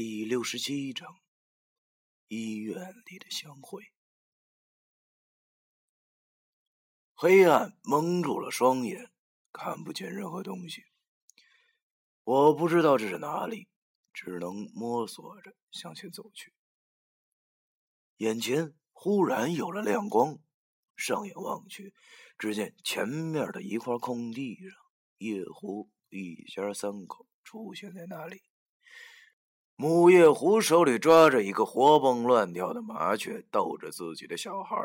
第六十七章：医院里的相会。黑暗蒙住了双眼，看不见任何东西。我不知道这是哪里，只能摸索着向前走去。眼前忽然有了亮光，上眼望去，只见前面的一块空地上，叶狐一家三口出现在那里。母夜狐手里抓着一个活蹦乱跳的麻雀，逗着自己的小孩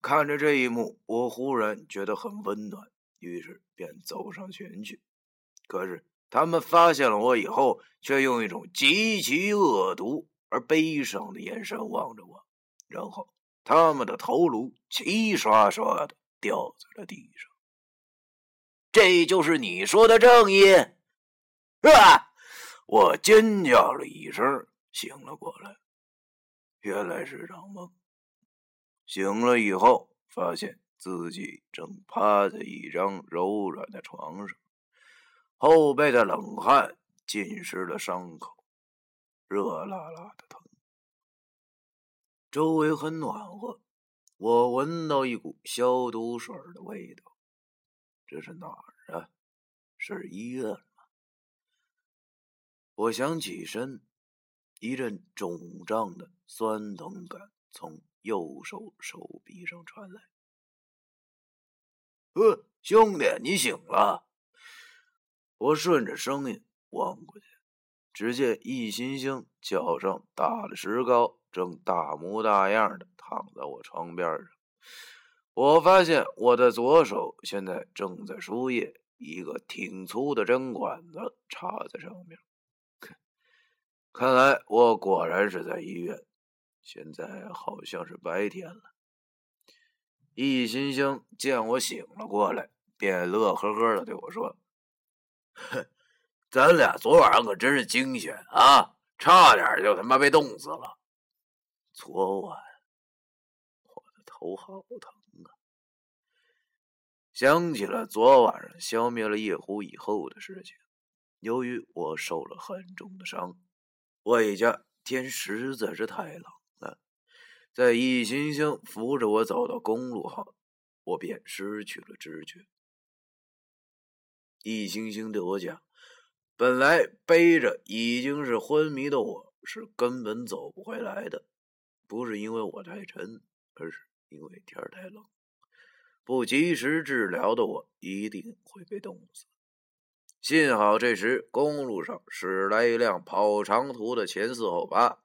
看着这一幕，我忽然觉得很温暖，于是便走上前去。可是他们发现了我以后，却用一种极其恶毒而悲伤的眼神望着我，然后他们的头颅齐刷刷的掉在了地上。这就是你说的正义，是吧？我尖叫了一声，醒了过来。原来是场梦。醒了以后，发现自己正趴在一张柔软的床上，后背的冷汗浸湿了伤口，热辣辣的疼。周围很暖和，我闻到一股消毒水的味道。这是哪儿啊？是医院。我想起身，一阵肿胀的酸疼感从右手手臂上传来。呃，兄弟，你醒了！我顺着声音望过去，只见易新星脚上打了石膏，正大模大样的躺在我床边上。我发现我的左手现在正在输液，一个挺粗的针管子插在上面。看来我果然是在医院。现在好像是白天了。易星星见我醒了过来，便乐呵呵的对我说：“哼，咱俩昨晚上可真是惊险啊，差点就他妈被冻死了。昨晚我的头好疼啊！想起了昨晚上消灭了夜壶以后的事情，由于我受了很重的伤。”外加天实在是太冷了，在易星星扶着我走到公路后，我便失去了知觉。易星星对我讲：“本来背着已经是昏迷的我，是根本走不回来的，不是因为我太沉，而是因为天太冷，不及时治疗的我一定会被冻死。”幸好这时公路上驶来一辆跑长途的前四后八，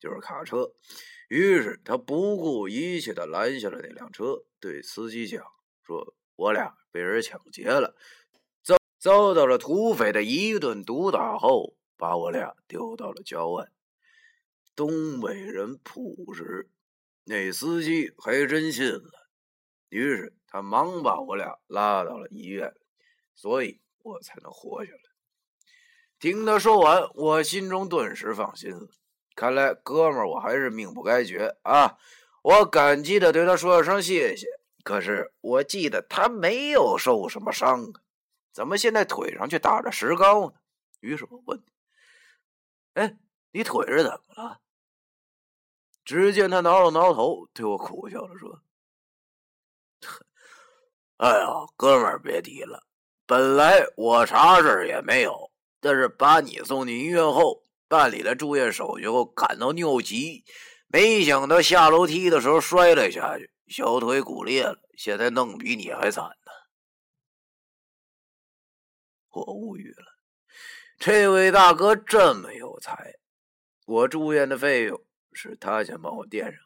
就是卡车。于是他不顾一切的拦下了那辆车，对司机讲：“说我俩被人抢劫了，遭遭到了土匪的一顿毒打后，把我俩丢到了郊外。”东北人朴实，那司机还真信了。于是他忙把我俩拉到了医院，所以。我才能活下来。听他说完，我心中顿时放心了。看来哥们儿，我还是命不该绝啊！我感激的对他说了声谢谢。可是我记得他没有受什么伤啊，怎么现在腿上却打着石膏呢？于是我问：“哎，你腿是怎么了？”只见他挠了挠头，对我苦笑着说：“ 哎呀，哥们儿，别提了。”本来我啥事也没有，但是把你送进医院后，办理了住院手续后，感到尿急，没想到下楼梯的时候摔了下去，小腿骨裂了，现在弄比你还惨呢。我无语了，这位大哥这么有才，我住院的费用是他先帮我垫上，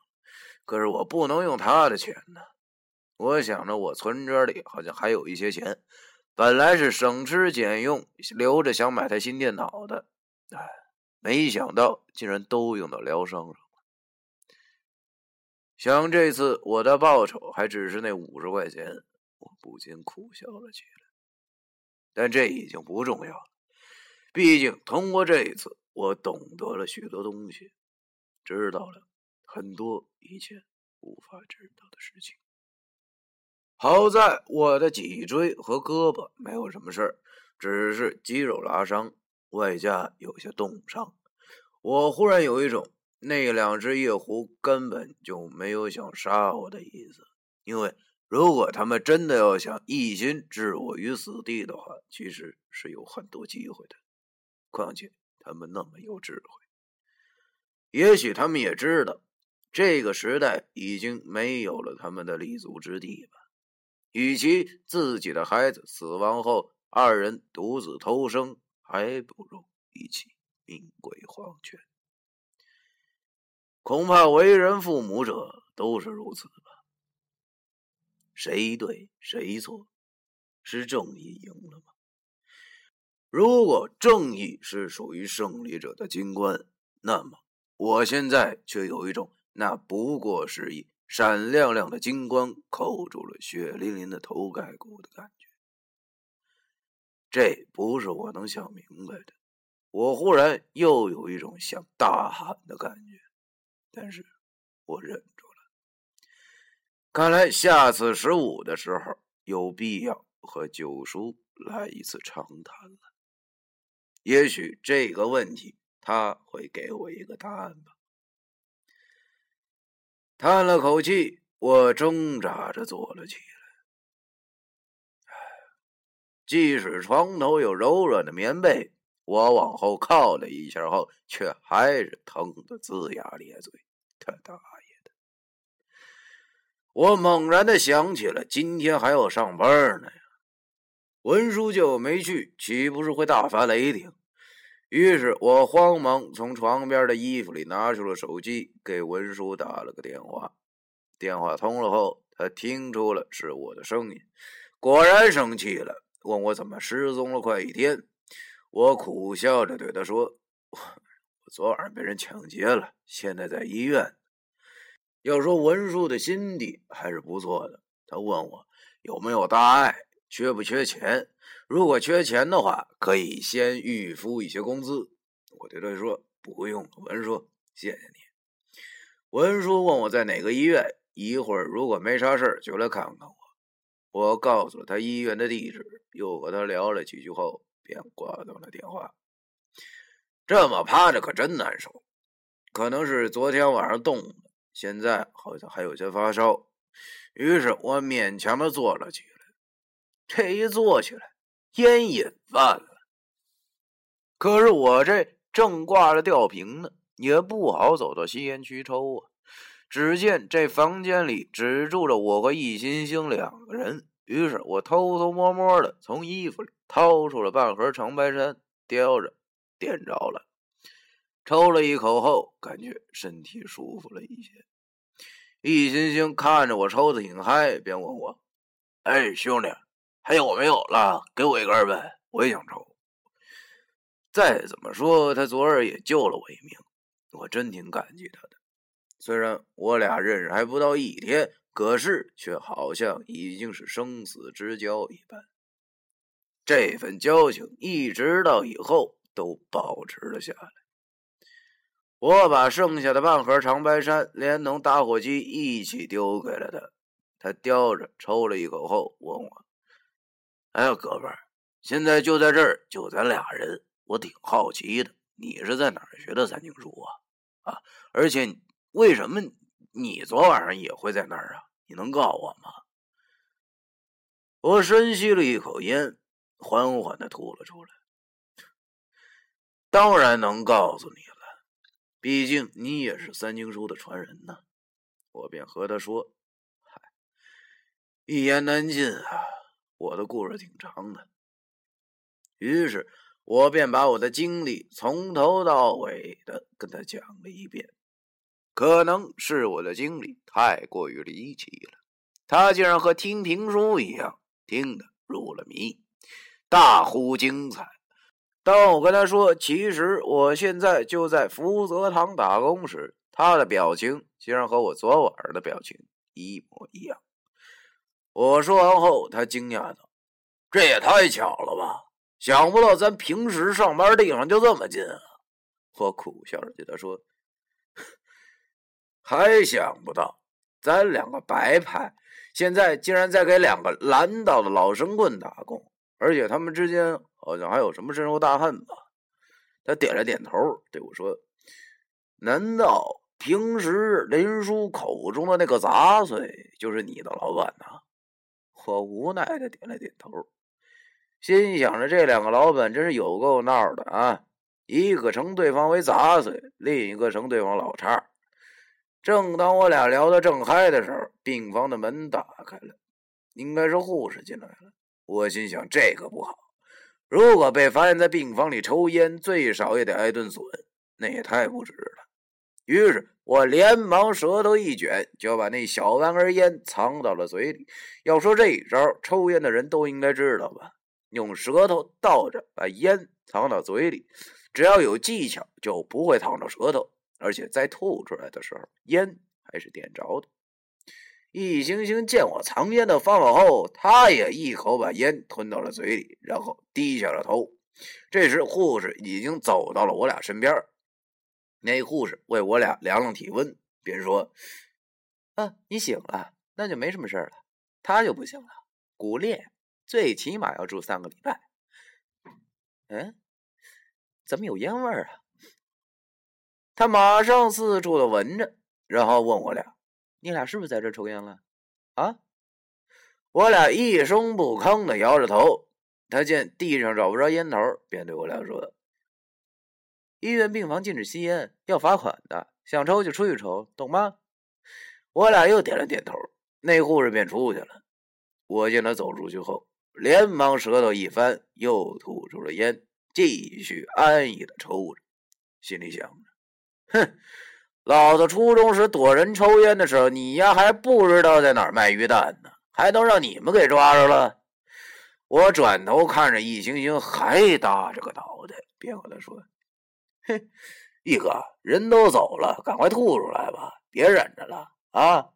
可是我不能用他的钱呢。我想着我存折里好像还有一些钱。本来是省吃俭用留着想买台新电脑的，哎，没想到竟然都用到疗伤上了。想这次我的报酬还只是那五十块钱，我不禁苦笑了起来。但这已经不重要了，毕竟通过这一次，我懂得了许多东西，知道了很多以前无法知道的事情。好在我的脊椎和胳膊没有什么事儿，只是肌肉拉伤，外加有些冻伤。我忽然有一种那两只夜狐根本就没有想杀我的意思，因为如果他们真的要想一心置我于死地的话，其实是有很多机会的。况且他们那么有智慧，也许他们也知道这个时代已经没有了他们的立足之地吧。与其自己的孩子死亡后二人独自偷生，还不如一起。命归黄泉，恐怕为人父母者都是如此吧。谁对谁错，是正义赢了吗？如果正义是属于胜利者的金冠，那么我现在却有一种那不过是一闪亮亮的金光扣住了血淋淋的头盖骨的感觉。这不是我能想明白的。我忽然又有一种想大喊的感觉，但是我忍住了。看来下次十五的时候，有必要和九叔来一次长谈了。也许这个问题他会给我一个答案吧。叹了口气，我挣扎着坐了起来。即使床头有柔软的棉被。我往后靠了一下后，却还是疼得龇牙咧嘴。他大爷的！我猛然的想起了今天还要上班呢呀，文书就没去，岂不是会大发雷霆？于是我慌忙从床边的衣服里拿出了手机，给文书打了个电话。电话通了后，他听出了是我的声音，果然生气了，问我怎么失踪了快一天。我苦笑着对他说：“我昨晚被人抢劫了，现在在医院。”要说文叔的心地还是不错的，他问我有没有大碍，缺不缺钱。如果缺钱的话，可以先预付一些工资。我对他说：“不用了。”文叔，谢谢你。文叔问我在哪个医院，一会儿如果没啥事就来看看我。我告诉了他医院的地址，又和他聊了几句后。便挂断了电话。这么趴着可真难受，可能是昨天晚上冻的，现在好像还有些发烧。于是我勉强的坐了起来。这一坐起来，烟瘾犯了。可是我这正挂着吊瓶呢，也不好走到吸烟区抽啊。只见这房间里只住着我和易星星两个人。于是我偷偷摸摸的从衣服里掏出了半盒长白山，叼着，点着了，抽了一口后，感觉身体舒服了一些。易星星看着我抽的挺嗨，便问我：“哎，兄弟，还有没有了？给我一根呗，我也想抽。”再怎么说，他昨儿也救了我一命，我真挺感激他的。虽然我俩认识还不到一天。可是，却好像已经是生死之交一般。这份交情一直到以后都保持了下来。我把剩下的半盒长白山连同打火机一起丢给了他，他叼着抽了一口后问我：“哎呀，哥们儿，现在就在这儿，就咱俩人，我挺好奇的，你是在哪儿学的三经书啊？啊，而且为什么？”你昨晚上也会在那儿啊？你能告诉我吗？我深吸了一口烟，缓缓的吐了出来。当然能告诉你了，毕竟你也是三经书的传人呢。我便和他说：“嗨，一言难尽啊，我的故事挺长的。”于是，我便把我的经历从头到尾的跟他讲了一遍。可能是我的经历太过于离奇了，他竟然和听评书一样听得入了迷，大呼精彩。当我跟他说其实我现在就在福泽堂打工时，他的表情竟然和我昨晚的表情一模一样。我说完后，他惊讶道：“这也太巧了吧！想不到咱平时上班地方就这么近啊！”我苦笑着对他说。还想不到，咱两个白派现在竟然在给两个蓝道的老神棍打工，而且他们之间好像还有什么深仇大恨吧？他点了点头，对我说：“难道平时林叔口中的那个杂碎就是你的老板呐？我无奈的点了点头，心想着这两个老板真是有够闹的啊！一个称对方为杂碎，另一个称对方老叉。正当我俩聊得正嗨的时候，病房的门打开了，应该是护士进来了。我心想，这可不好，如果被发现在病房里抽烟，最少也得挨顿损，那也太不值了。于是我连忙舌头一卷，就把那小玩意烟藏到了嘴里。要说这一招，抽烟的人都应该知道吧？用舌头倒着把烟藏到嘴里。只要有技巧，就不会烫着舌头，而且在吐出来的时候，烟还是点着的。易星星见我藏烟的方法后，他也一口把烟吞到了嘴里，然后低下了头。这时，护士已经走到了我俩身边。那护士为我俩量量体温，便说：“啊，你醒了，那就没什么事了。他就不行了，骨裂，最起码要住三个礼拜。”嗯。怎么有烟味儿啊？他马上四处的闻着，然后问我俩：“你俩是不是在这抽烟了？”啊！我俩一声不吭的摇着头。他见地上找不着烟头，便对我俩说：“医院病房禁止吸烟，要罚款的。想抽就出去抽，懂吗？”我俩又点了点头。那护士便出去了。我见他走出去后，连忙舌头一翻，又吐出了烟。继续安逸的抽着，心里想着：“哼，老子初中时躲人抽烟的时候，你丫还不知道在哪儿卖鱼蛋呢，还能让你们给抓着了？”我转头看着易星星，还搭着个脑袋，便和他说：“嘿，易哥，人都走了，赶快吐出来吧，别忍着了啊！”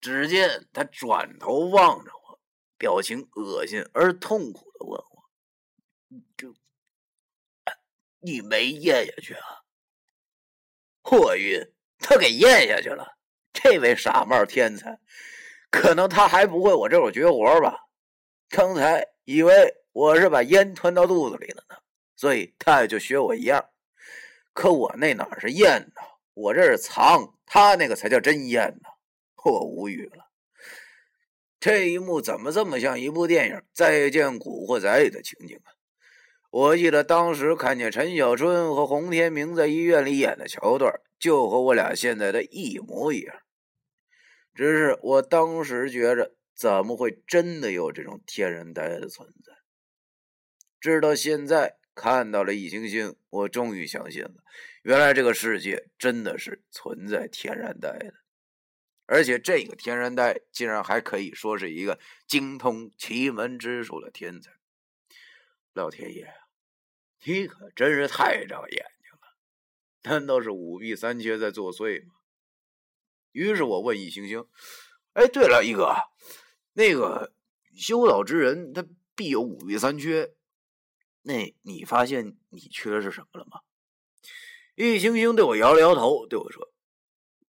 只见他转头望着我，表情恶心而痛苦的问我。就你没咽下去啊？我晕，他给咽下去了。这位傻帽天才，可能他还不会我这种绝活吧？刚才以为我是把烟吞到肚子里了呢，所以他也就学我一样。可我那哪是咽呢？我这是藏，他那个才叫真咽呢。我无语了。这一幕怎么这么像一部电影《再见古惑仔》里的情景啊？我记得当时看见陈小春和洪天明在医院里演的桥段，就和我俩现在的一模一样。只是我当时觉着，怎么会真的有这种天然呆的存在？直到现在看到了易星星，我终于相信了，原来这个世界真的是存在天然呆的，而且这个天然呆竟然还可以说是一个精通奇门之术的天才。老天爷！你可真是太长眼睛了，难道是五弊三缺在作祟吗？于是我问易星星：“哎，对了，一哥，那个修道之人他必有五弊三缺，那你发现你缺的是什么了吗？”易星星对我摇了摇头，对我说：“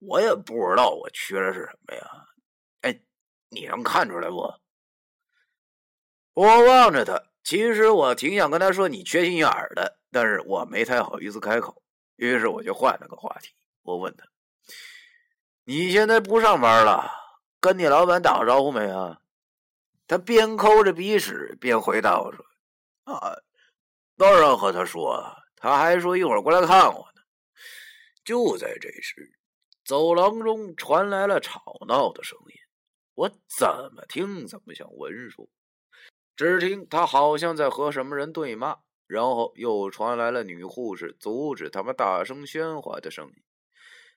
我也不知道我缺的是什么呀。哎，你能看出来不？”我望着他。其实我挺想跟他说你缺心眼儿的，但是我没太好意思开口，于是我就换了个话题。我问他：“你现在不上班了，跟你老板打个招呼没啊？”他边抠着鼻屎边回答我说：“啊，当然和他说，他还说一会儿过来看我呢。”就在这时，走廊中传来了吵闹的声音，我怎么听怎么像文书。只听他好像在和什么人对骂，然后又传来了女护士阻止他们大声喧哗的声音。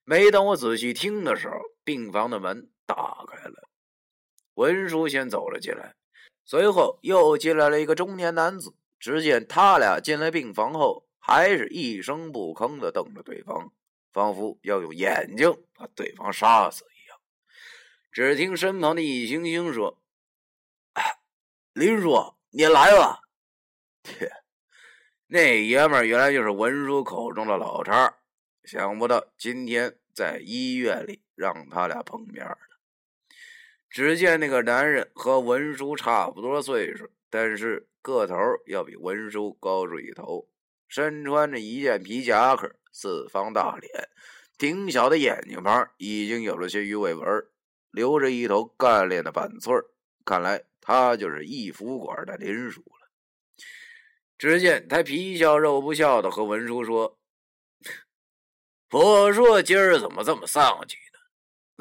没等我仔细听的时候，病房的门打开了，文书先走了进来，随后又进来了一个中年男子。只见他俩进来病房后，还是一声不吭的瞪着对方，仿佛要用眼睛把对方杀死一样。只听身旁的易星星说。林叔，你来了！天，那爷们原来就是文叔口中的老叉，想不到今天在医院里让他俩碰面了。只见那个男人和文叔差不多岁数，但是个头要比文叔高出一头，身穿着一件皮夹克，四方大脸，挺小的眼睛旁已经有了些鱼尾纹，留着一头干练的板寸看来他就是义福馆的林叔了。只见他皮笑肉不笑的和文叔说：“我说今儿怎么这么丧气呢？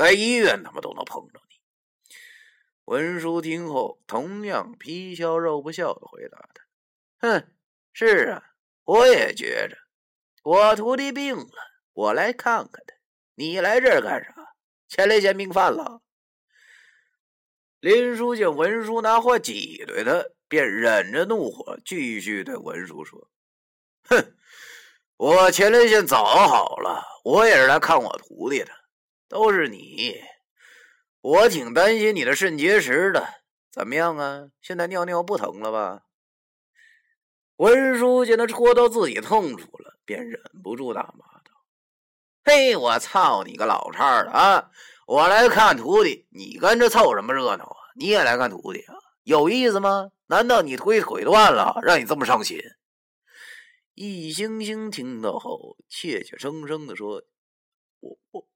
在医院他妈都能碰着你。”文叔听后，同样皮笑肉不笑的回答他：“哼，是啊，我也觉着，我徒弟病了，我来看看他。你来这儿干啥？前列腺病犯了？”林叔见文叔拿话挤兑他，便忍着怒火，继续对文叔说：“哼，我前列腺早好了，我也是来看我徒弟的，都是你。”我挺担心你的肾结石的，怎么样啊？现在尿尿不疼了吧？文叔见他戳到自己痛处了，便忍不住大骂道：“嘿，我操你个老叉的啊！我来看徒弟，你跟着凑什么热闹啊？你也来看徒弟啊？有意思吗？难道你腿腿断了，让你这么伤心？”易星星听到后，怯怯生生的说：“我我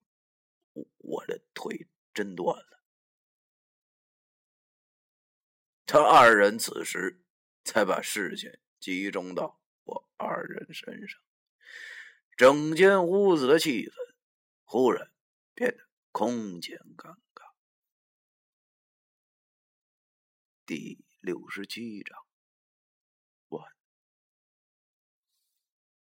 我我的腿。”真断了。他二人此时才把视线集中到我二人身上，整间屋子的气氛忽然变得空前尴尬。第六十七章。